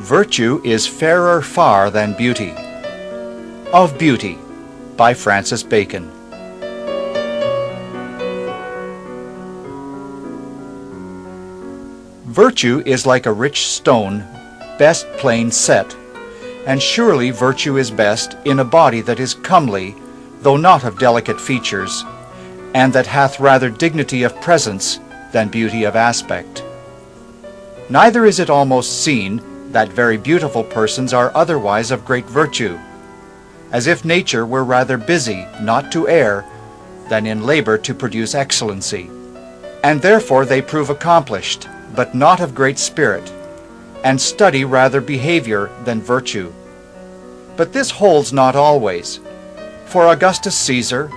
Virtue is fairer far than beauty. Of Beauty by Francis Bacon. Virtue is like a rich stone, best plain set, and surely virtue is best in a body that is comely, though not of delicate features, and that hath rather dignity of presence than beauty of aspect. Neither is it almost seen that very beautiful persons are otherwise of great virtue, as if nature were rather busy not to err than in labor to produce excellency. And therefore they prove accomplished, but not of great spirit, and study rather behavior than virtue. But this holds not always, for Augustus Caesar,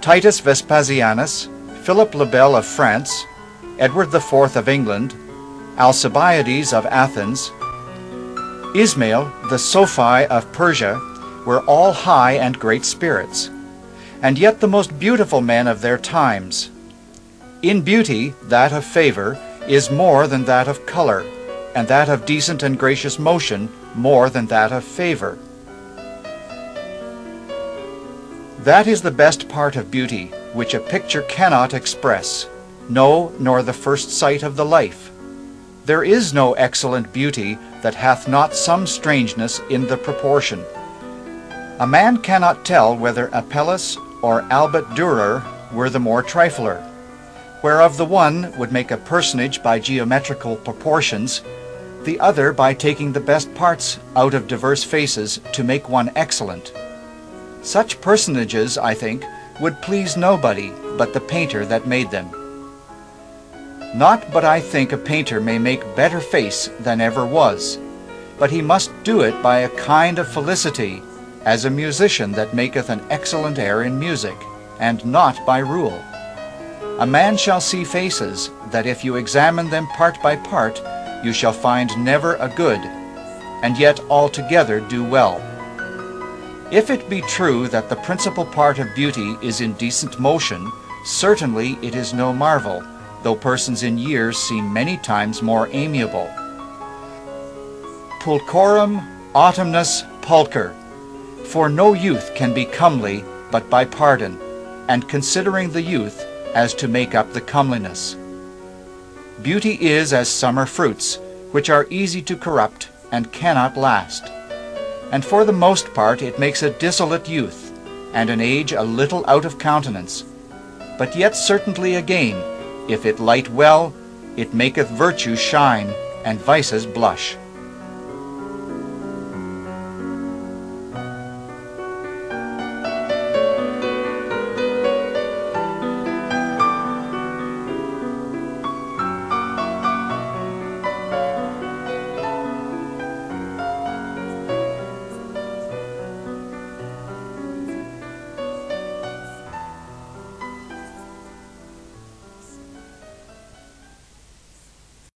Titus Vespasianus, Philip le Bel of France, Edward IV of England, Alcibiades of Athens, Ismail, the Sophi of Persia, were all high and great spirits, and yet the most beautiful men of their times. In beauty, that of favor is more than that of color, and that of decent and gracious motion more than that of favor. That is the best part of beauty, which a picture cannot express, no, nor the first sight of the life. There is no excellent beauty that hath not some strangeness in the proportion. A man cannot tell whether Apelles or Albert Dürer were the more trifler, whereof the one would make a personage by geometrical proportions, the other by taking the best parts out of diverse faces to make one excellent. Such personages, I think, would please nobody but the painter that made them. Not but I think a painter may make better face than ever was, but he must do it by a kind of felicity, as a musician that maketh an excellent air in music, and not by rule. A man shall see faces, that if you examine them part by part, you shall find never a good, and yet altogether do well. If it be true that the principal part of beauty is in decent motion, certainly it is no marvel, though persons in years seem many times more amiable. Pulchrorum autumnus pulcher, for no youth can be comely but by pardon, and considering the youth as to make up the comeliness. Beauty is as summer fruits, which are easy to corrupt and cannot last. And for the most part it makes a dissolute youth, and an age a little out of countenance. But yet certainly again, if it light well, it maketh virtue shine, and vices blush.